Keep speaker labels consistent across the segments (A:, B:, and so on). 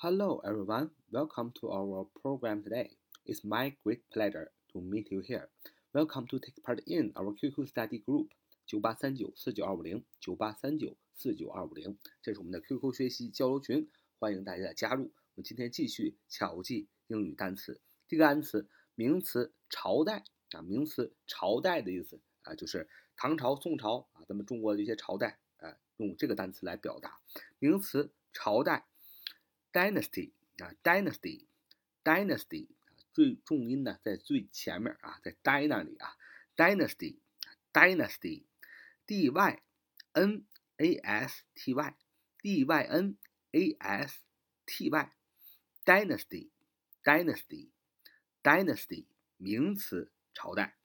A: Hello, everyone. Welcome to our program today. It's my great pleasure to meet you here. Welcome to take part in our QQ study group 九八三九四九二五零九八三九四九二五零，这是我们的 QQ 学习交流群，欢迎大家的加入。我们今天继续巧记英语单词。这个单词名词朝代啊，名词朝代的意思啊，就是唐朝、宋朝啊，咱们中国的一些朝代啊，用这个单词来表达。名词朝代。Dynasty 啊，Dynasty，Dynasty，最重音呢在最前面啊，在 d 那里啊，Dynasty，Dynasty，D Y N A S T Y，D Y N A S T Y，Dynasty，Dynasty，Dynasty 名词朝代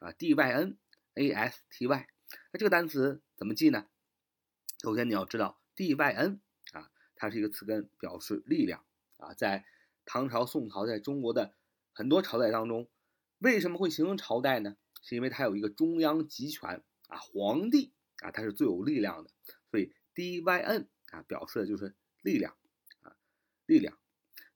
A: 啊，D Y N A S T Y，那这个单词怎么记呢？首先你要知道 D Y N。它是一个词根，表示力量啊。在唐朝、宋朝，在中国的很多朝代当中，为什么会形成朝代呢？是因为它有一个中央集权啊，皇帝啊，他是最有力量的。所以 D Y N 啊，表示的就是力量啊，力量。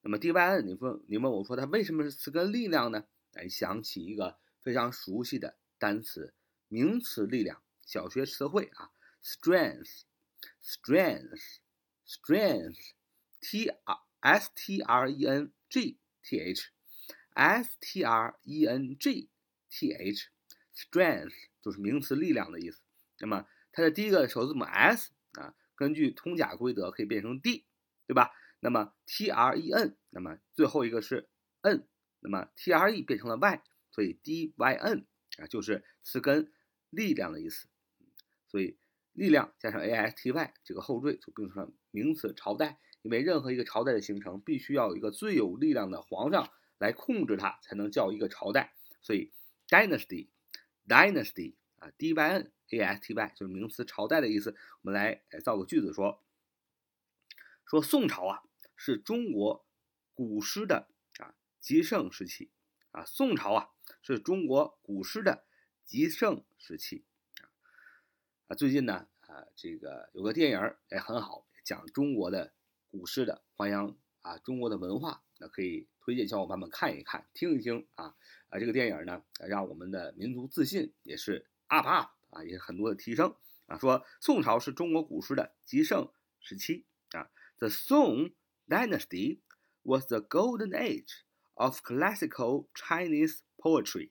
A: 那么 D Y N，你问你问我说它为什么是词根力量呢？哎，想起一个非常熟悉的单词，名词力量，小学词汇啊，strength，strength。Strength, T R S T R E N G T H, S T R E N G T H, Strength 就是名词力量的意思。那么它的第一个首字母 S 啊，根据通假规则可以变成 D，对吧？那么 T R E N，那么最后一个是 N，那么 T R E 变成了 Y，所以 D Y N 啊就是词根力量的意思。所以力量加上 A S T Y 这个后缀就变成了名词朝代，因为任何一个朝代的形成必须要有一个最有力量的皇上来控制它，才能叫一个朝代。所以 dynasty dynasty 啊 D Y N A S T Y 就是名词朝代的意思。我们来造个句子说，说宋朝啊是中国古诗的啊极盛时期啊，宋朝啊是中国古诗的极盛时期。啊，最近呢，啊，这个有个电影也很好，讲中国的古诗的，弘扬啊中国的文化，那可以推荐小伙伴们看一看，听一听啊啊，这个电影呢，让我们的民族自信也是 up up 啊，也很多的提升啊。说宋朝是中国古诗的极盛时期啊，The Song Dynasty was the golden age of classical Chinese poetry.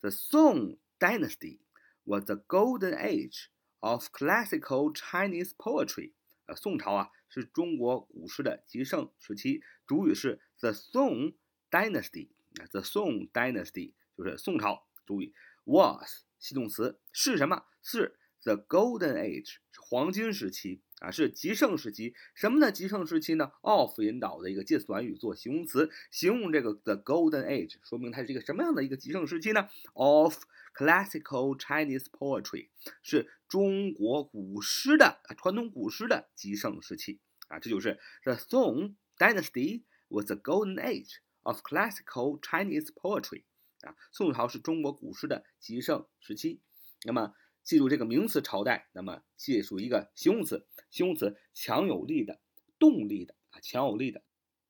A: The Song Dynasty. was the golden age of classical Chinese poetry。宋朝啊是中国古诗的极盛时期。主语是 the Song Dynasty。啊，the Song Dynasty 就是宋朝。主语 was 系动词是什么？是 the golden age 是黄金时期。啊，是极盛时期。什么呢？极盛时期呢？of 引导的一个介词短语做形容词，形容这个 the golden age，说明它是一个什么样的一个极盛时期呢？of classical Chinese poetry，是中国古诗的啊传统古诗的极盛时期。啊，这就是 the Song Dynasty was the golden age of classical Chinese poetry。啊，宋朝是中国古诗的极盛时期。那么。记住这个名词朝代，那么借助一个形容词，形容词强有力的、动力的啊，强有力的。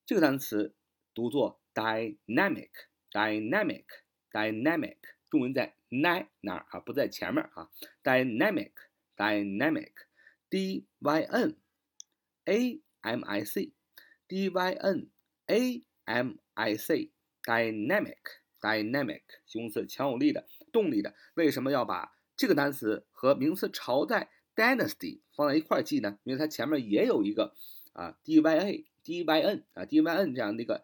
A: 这个单词读作 dynamic，dynamic，dynamic，重音在 n 哪儿啊？不在前面啊。dynamic，dynamic，d y n a m i c，d y n a m i c，dynamic，dynamic，形容词强有力的、动力的。为什么要把？这个单词和名词朝代 dynasty 放在一块儿记呢，因为它前面也有一个啊 d y a d y n 啊 d y n 这样的一个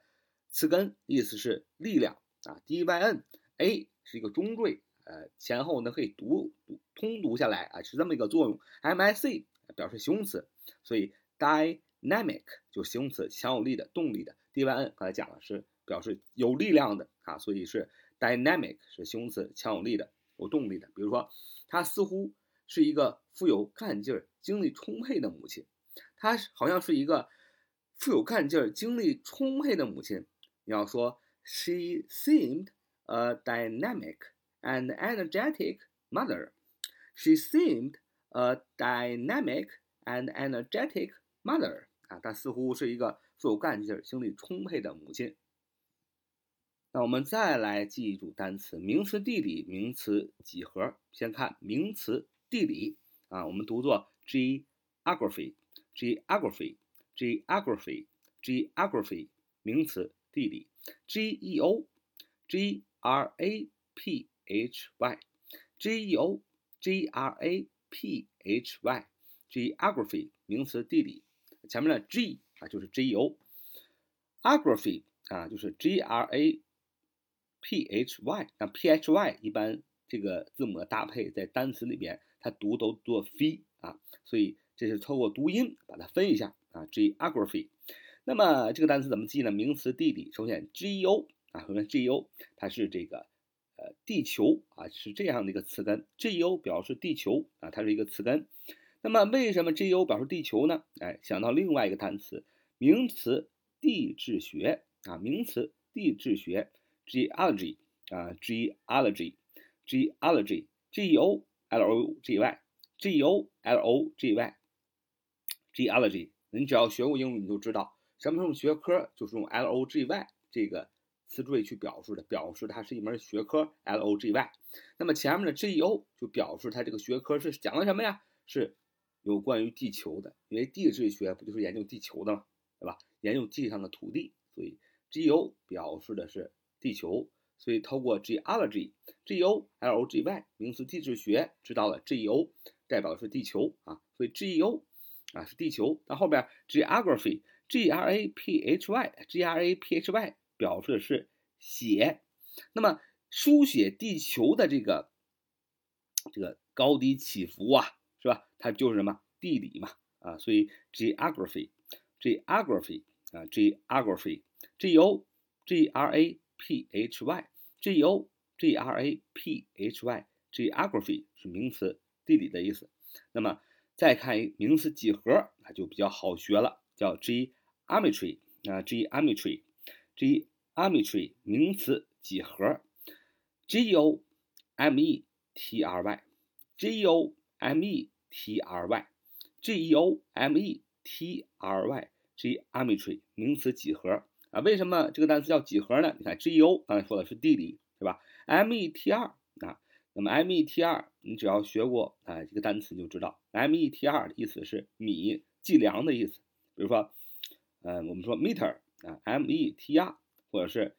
A: 词根，意思是力量啊 d y n a 是一个中缀，呃前后呢可以读读通读下来啊，是这么一个作用。m i c 表示形容词，所以 dynamic 就形容词，强有力的、动力的。d y n 刚才讲了是表示有力量的啊，所以是 dynamic 是形容词，强有力的。有动力的，比如说，她似乎是一个富有干劲儿、精力充沛的母亲。她好像是一个富有干劲儿、精力充沛的母亲。你要说，She seemed a dynamic and energetic mother. She seemed a dynamic and energetic mother. 啊，她似乎是一个富有干劲、精力充沛的母亲。那我们再来记一组单词，名词地理，名词几何。先看名词地理啊，我们读作 geography，geography，geography，geography，名词地理，g e o g r a p h y，g e o g r a p h y，geography，名词地理。前面的 g 啊就是 g e o，geography 啊就是 g r a。P h y，那 p h y 一般这个字母的搭配在单词里边，它读都做 f 啊，所以这是透过读音把它分一下啊。geography，那么这个单词怎么记呢？名词地理，首先 G E O 啊，首先 G E O，它是这个呃地球啊，是这样的一个词根 G E O 表示地球啊，它是一个词根。那么为什么 G E O 表示地球呢？哎，想到另外一个单词，名词地质学啊，名词地质学。Geology 啊，geology，geology，g o l o g y，g o l o g y，geology。你只要学过英语，你就知道什么什么学科就是用 l o g y 这个词缀去表示的，表示它是一门学科 l o g y。那么前面的 G e o 就表示它这个学科是讲的什么呀？是有关于地球的，因为地质学不就是研究地球的吗？对吧？研究地上的土地，所以 G e o 表示的是。地球，所以透过 geology，g o l o g y 名词地质学，知道了 g o 代表的是地球啊，所以 geo 啊是地球。那后边 geography，g r a p h y，g r a p h y 表示的是写，那么书写地球的这个这个高低起伏啊，是吧？它就是什么地理嘛啊，所以 geography，geography 啊，geography，g o g r a p h y g o g r a p h y geography 是名词地理的意思。那么再看一名词几何，那就比较好学了，叫 geometry 啊 geometry geometry 名词几何 g o m e t r y g o m e t r y g o m e t r y geometry 名词几何。啊，为什么这个单词叫几何呢？你看，geo 刚才说的是地理，是吧？M E T R 啊，那么 M E T R 你只要学过啊这个单词就知道，M E T R 的意思是米，计量的意思。比如说，呃，我们说 meter 啊，M E T R，或者是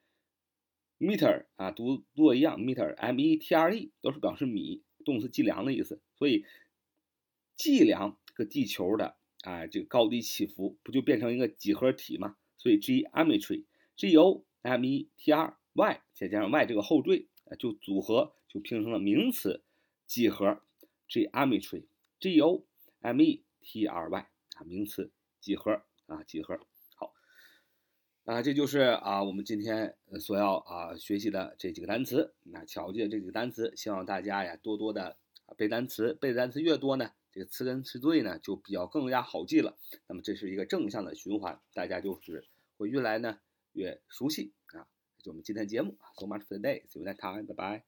A: meter 啊，读读一样，meter，M E T R E 都是表示米，动词计量的意思。所以，计量个地球的啊这个高低起伏，不就变成一个几何体吗？所以 geometry，g o m e t r y 再加上 y 这个后缀，就组合就拼成了名词几何 geometry，g o m e t r y 啊，名词几何啊，几何。好，啊，这就是啊我们今天所要啊学习的这几个单词。那巧记这几个单词，希望大家呀多多的背单词，背单词越多呢。这个词根词缀呢，就比较更加好记了。那么这是一个正向的循环，大家就是会越来呢越熟悉啊。就我们今天的节目，So much for today，See you next time，拜拜。